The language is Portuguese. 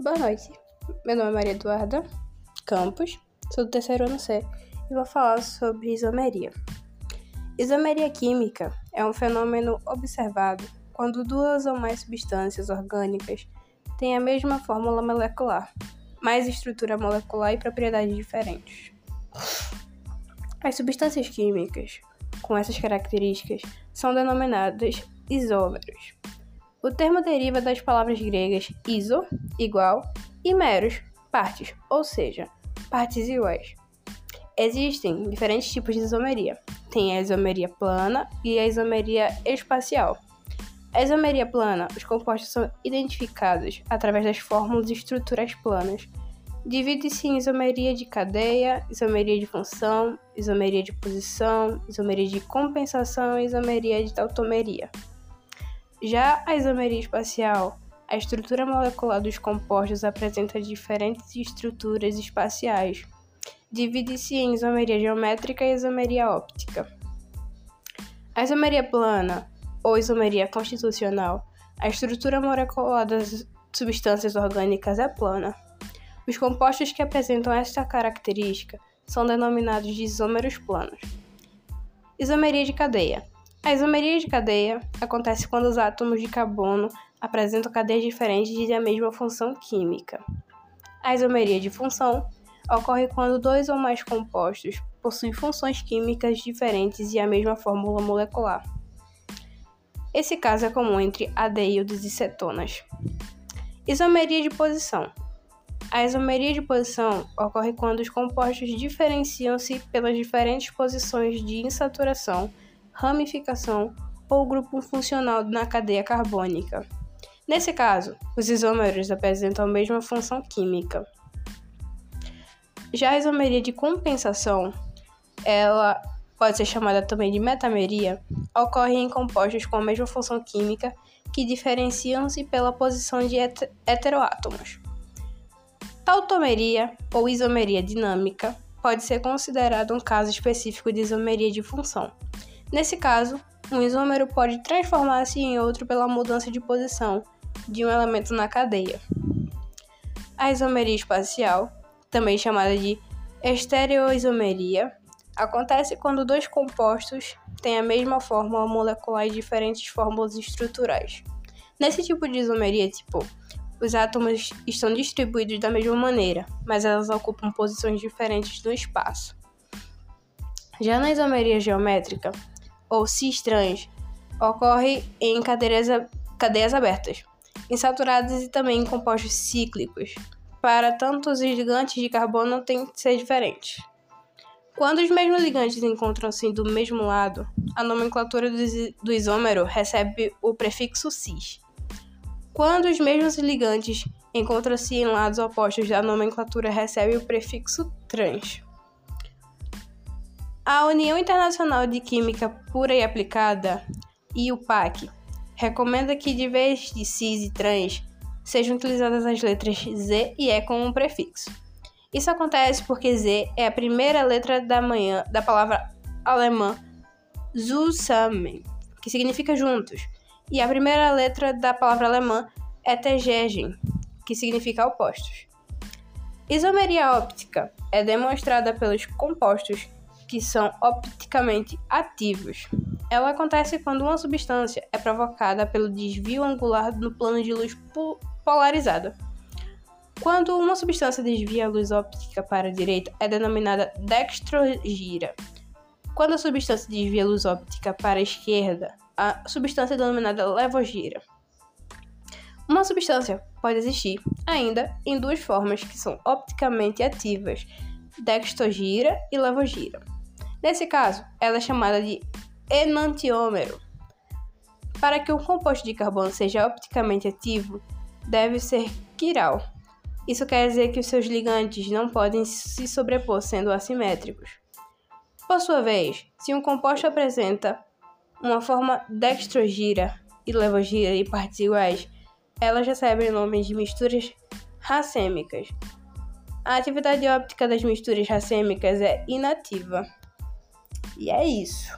Boa noite. Meu nome é Maria Eduarda Campos, sou do terceiro ano C e vou falar sobre isomeria. Isomeria química é um fenômeno observado quando duas ou mais substâncias orgânicas têm a mesma fórmula molecular, mas estrutura molecular e propriedades diferentes. As substâncias químicas com essas características são denominadas isómeros. O termo deriva das palavras gregas iso, igual, e meros, partes, ou seja, partes iguais. Existem diferentes tipos de isomeria. Tem a isomeria plana e a isomeria espacial. A isomeria plana, os compostos são identificados através das fórmulas e estruturas planas. Divide-se em isomeria de cadeia, isomeria de função, isomeria de posição, isomeria de compensação e isomeria de tautomeria. Já a isomeria espacial, a estrutura molecular dos compostos apresenta diferentes estruturas espaciais. Divide-se em isomeria geométrica e isomeria óptica. A isomeria plana, ou isomeria constitucional, a estrutura molecular das substâncias orgânicas é plana. Os compostos que apresentam esta característica são denominados de isômeros planos. Isomeria de cadeia. A isomeria de cadeia acontece quando os átomos de carbono apresentam cadeias diferentes de a mesma função química. A isomeria de função ocorre quando dois ou mais compostos possuem funções químicas diferentes e a mesma fórmula molecular. Esse caso é comum entre aldeídos e cetonas. Isomeria de posição. A isomeria de posição ocorre quando os compostos diferenciam-se pelas diferentes posições de insaturação ramificação ou grupo funcional na cadeia carbônica. Nesse caso, os isômeros apresentam a mesma função química. Já a isomeria de compensação, ela pode ser chamada também de metameria, ocorre em compostos com a mesma função química que diferenciam-se pela posição de heteroátomos. Tautomeria ou isomeria dinâmica pode ser considerado um caso específico de isomeria de função. Nesse caso, um isômero pode transformar-se em outro pela mudança de posição de um elemento na cadeia. A isomeria espacial, também chamada de estereoisomeria, acontece quando dois compostos têm a mesma fórmula molecular e diferentes fórmulas estruturais. Nesse tipo de isomeria, tipo, os átomos estão distribuídos da mesma maneira, mas elas ocupam posições diferentes no espaço. Já na isomeria geométrica, ou cis-trans ocorre em cadeias, cadeias abertas, insaturadas e também em compostos cíclicos. Para tanto, os ligantes de carbono têm que ser diferentes. Quando os mesmos ligantes encontram-se do mesmo lado, a nomenclatura do isômero recebe o prefixo cis. Quando os mesmos ligantes encontram-se em lados opostos, a nomenclatura recebe o prefixo trans. A União Internacional de Química Pura e Aplicada, IUPAC, recomenda que de vez de cis e trans sejam utilizadas as letras Z e E como um prefixo. Isso acontece porque Z é a primeira letra da manhã da palavra alemã zusammen, que significa juntos, e a primeira letra da palavra alemã é tegegen, que significa opostos. Isomeria óptica é demonstrada pelos compostos que são opticamente ativos. Ela acontece quando uma substância é provocada pelo desvio angular no plano de luz polarizada. Quando uma substância desvia a luz óptica para a direita, é denominada dextrogira. Quando a substância desvia a luz óptica para a esquerda, a substância é denominada levogira. Uma substância pode existir ainda em duas formas que são opticamente ativas, dextrogira e levogira. Nesse caso, ela é chamada de enantiômero. Para que um composto de carbono seja opticamente ativo, deve ser quiral. Isso quer dizer que os seus ligantes não podem se sobrepor sendo assimétricos. Por sua vez, se um composto apresenta uma forma dextrogira e levogira e partes iguais, elas recebem o nome de misturas racêmicas. A atividade óptica das misturas racêmicas é inativa. E é isso.